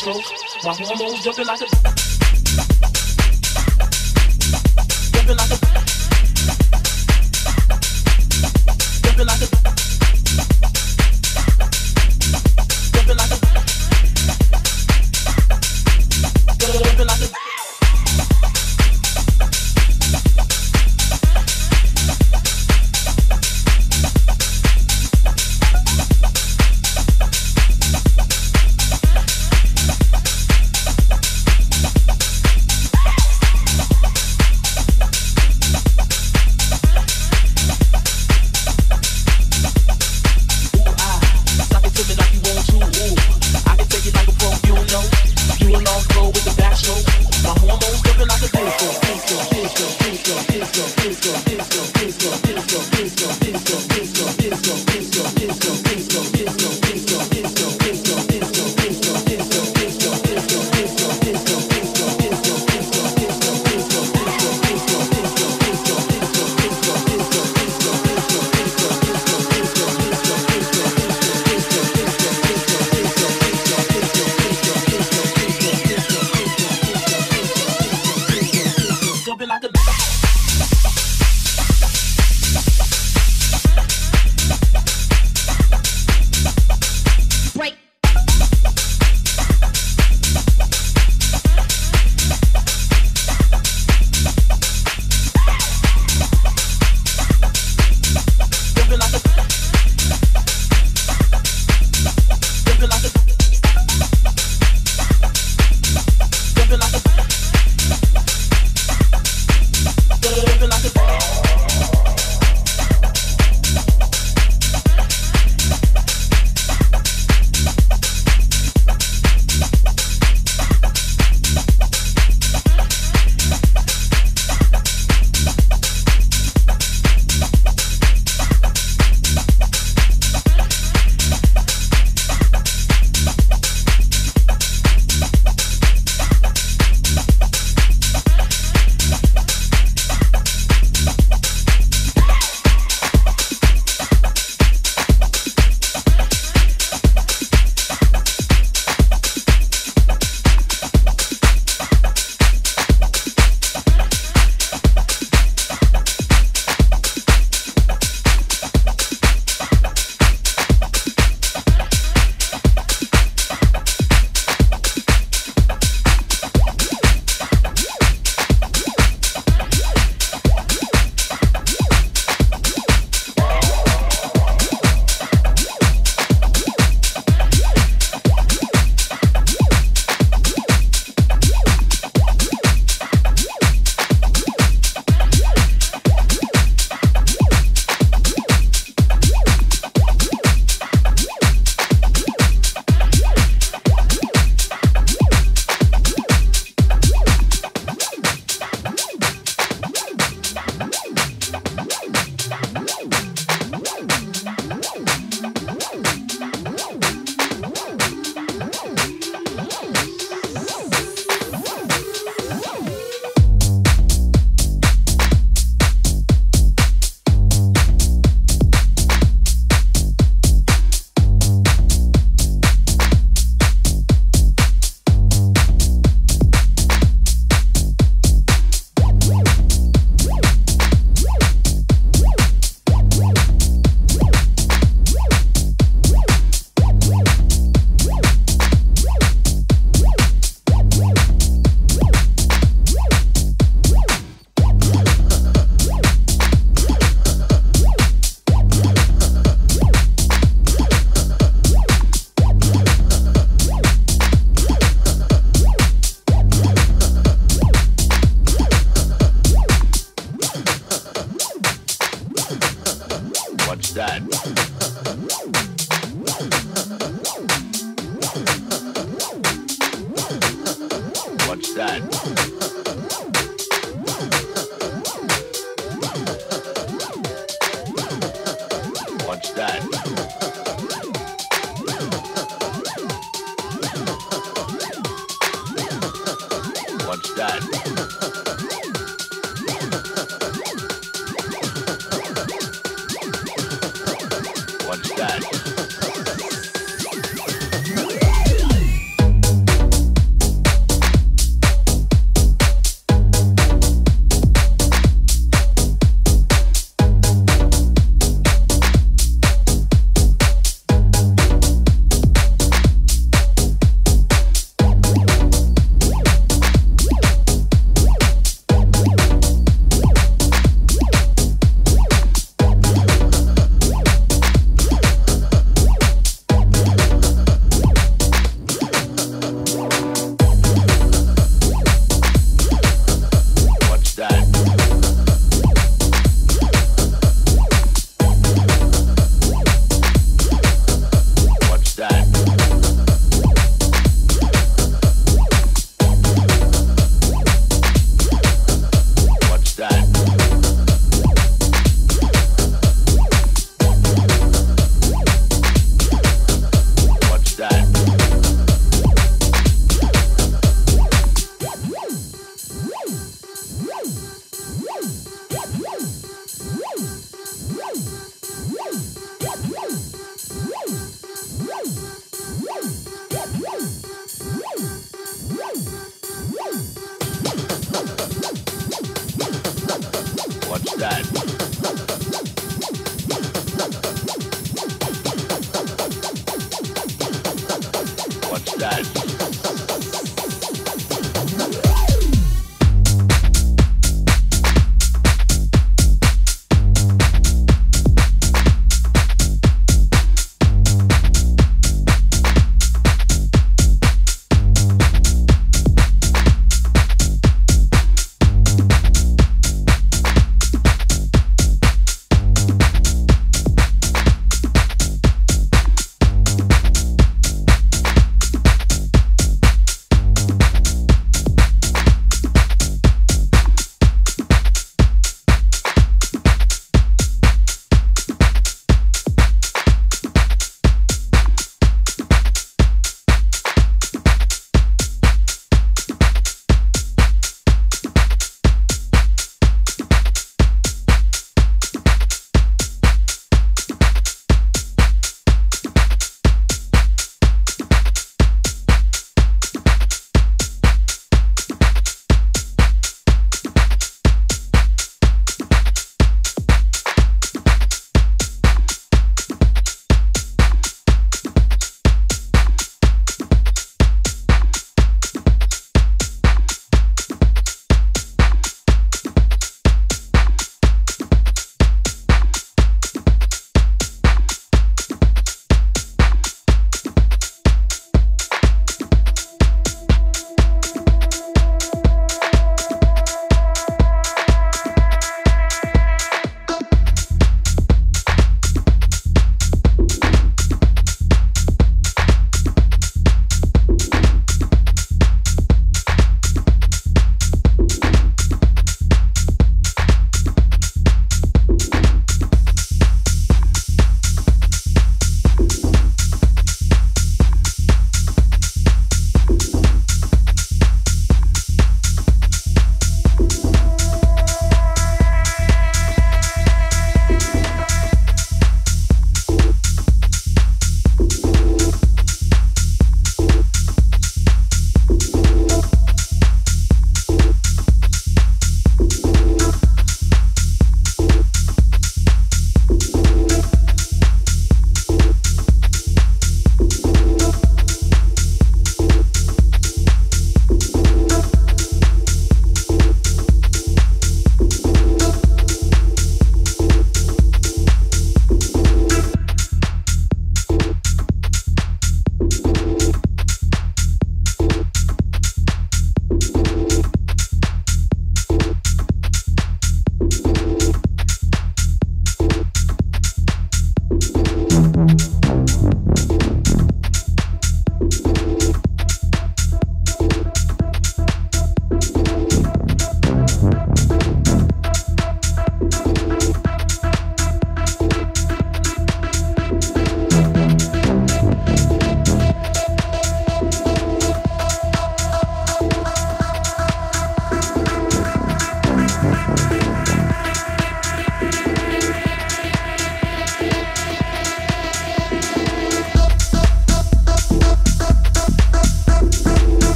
backstroke. My hormones jumping like a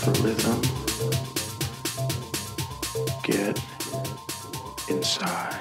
For rhythm. Get inside.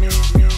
me, me.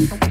Okay.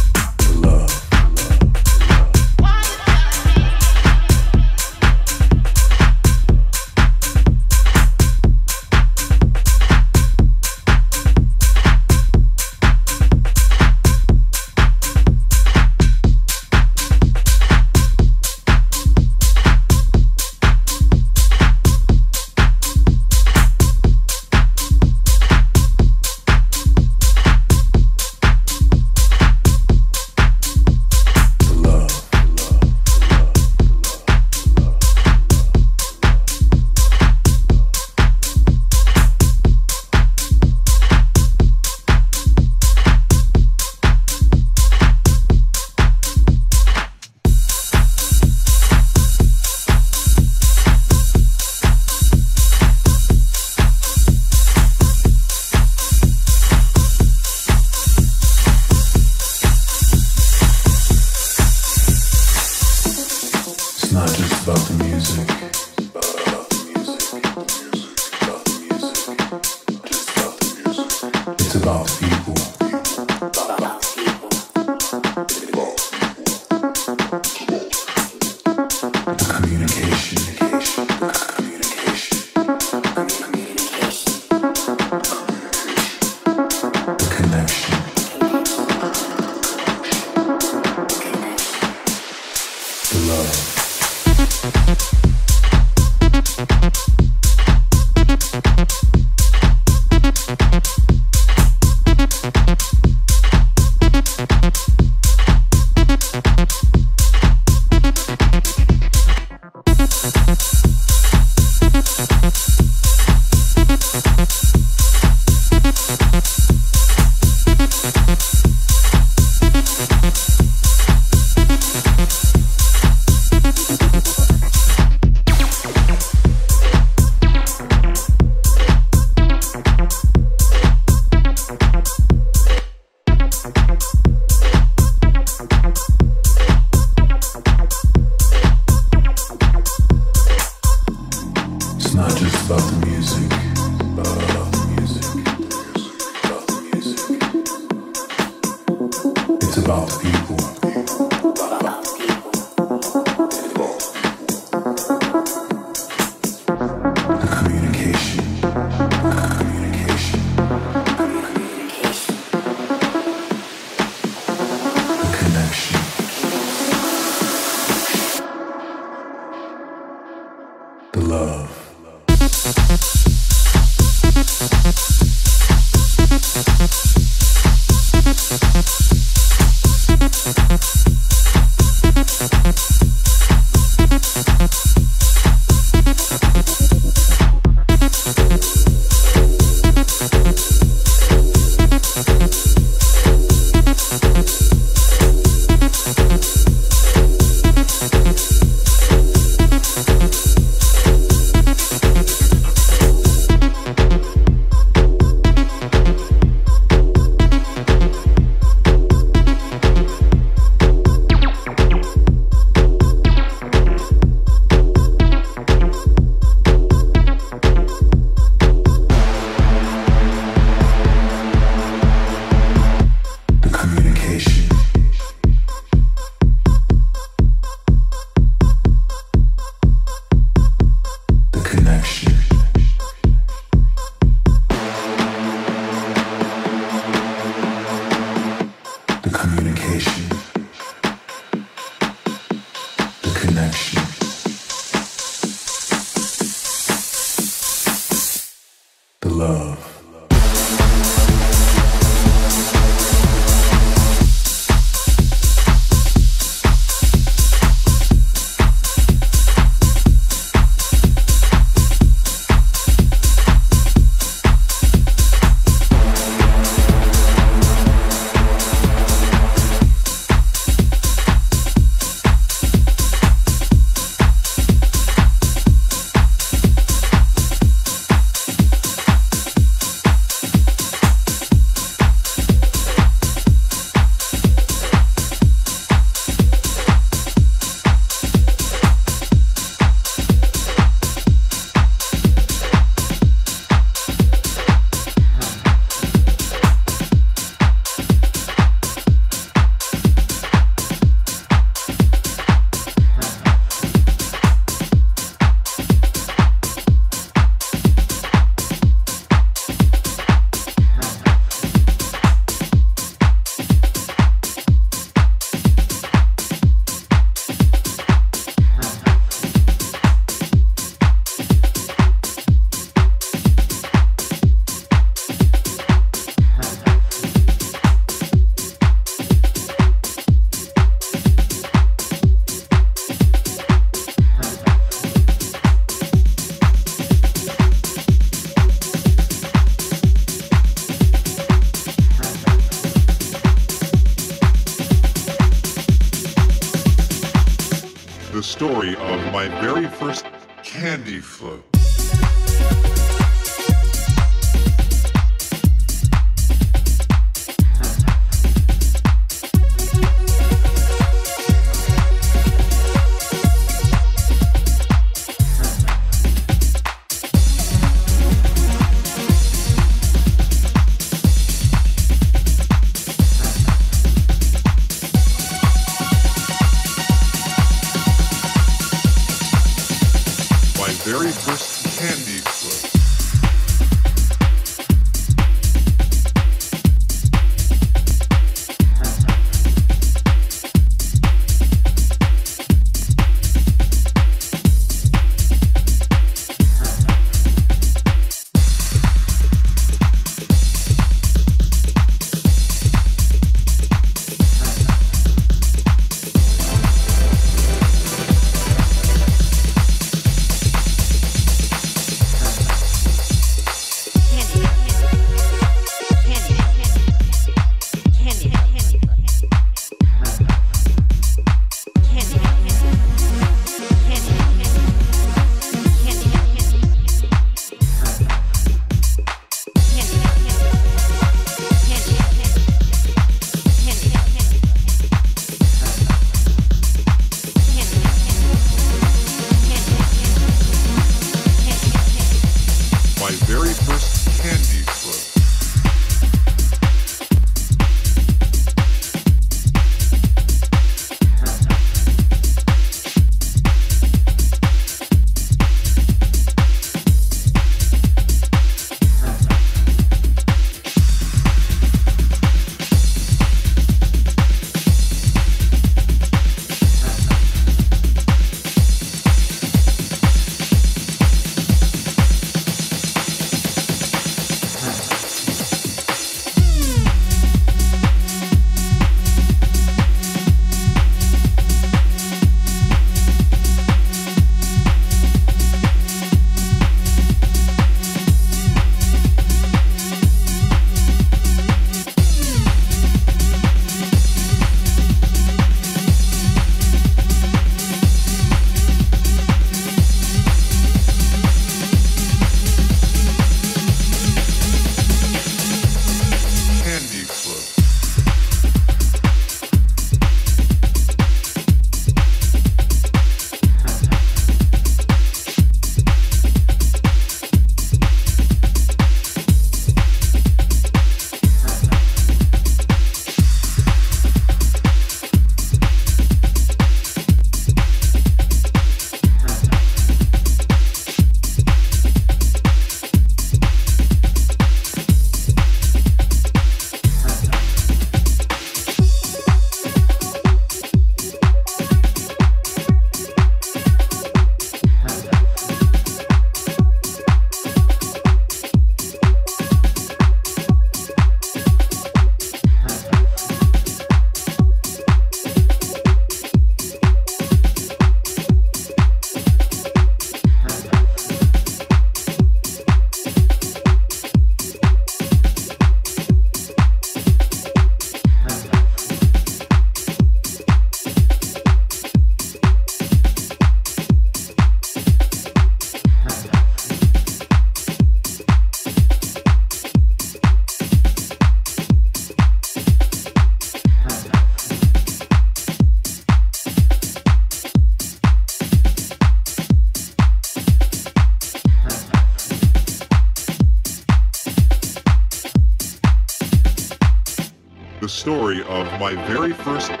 My very first.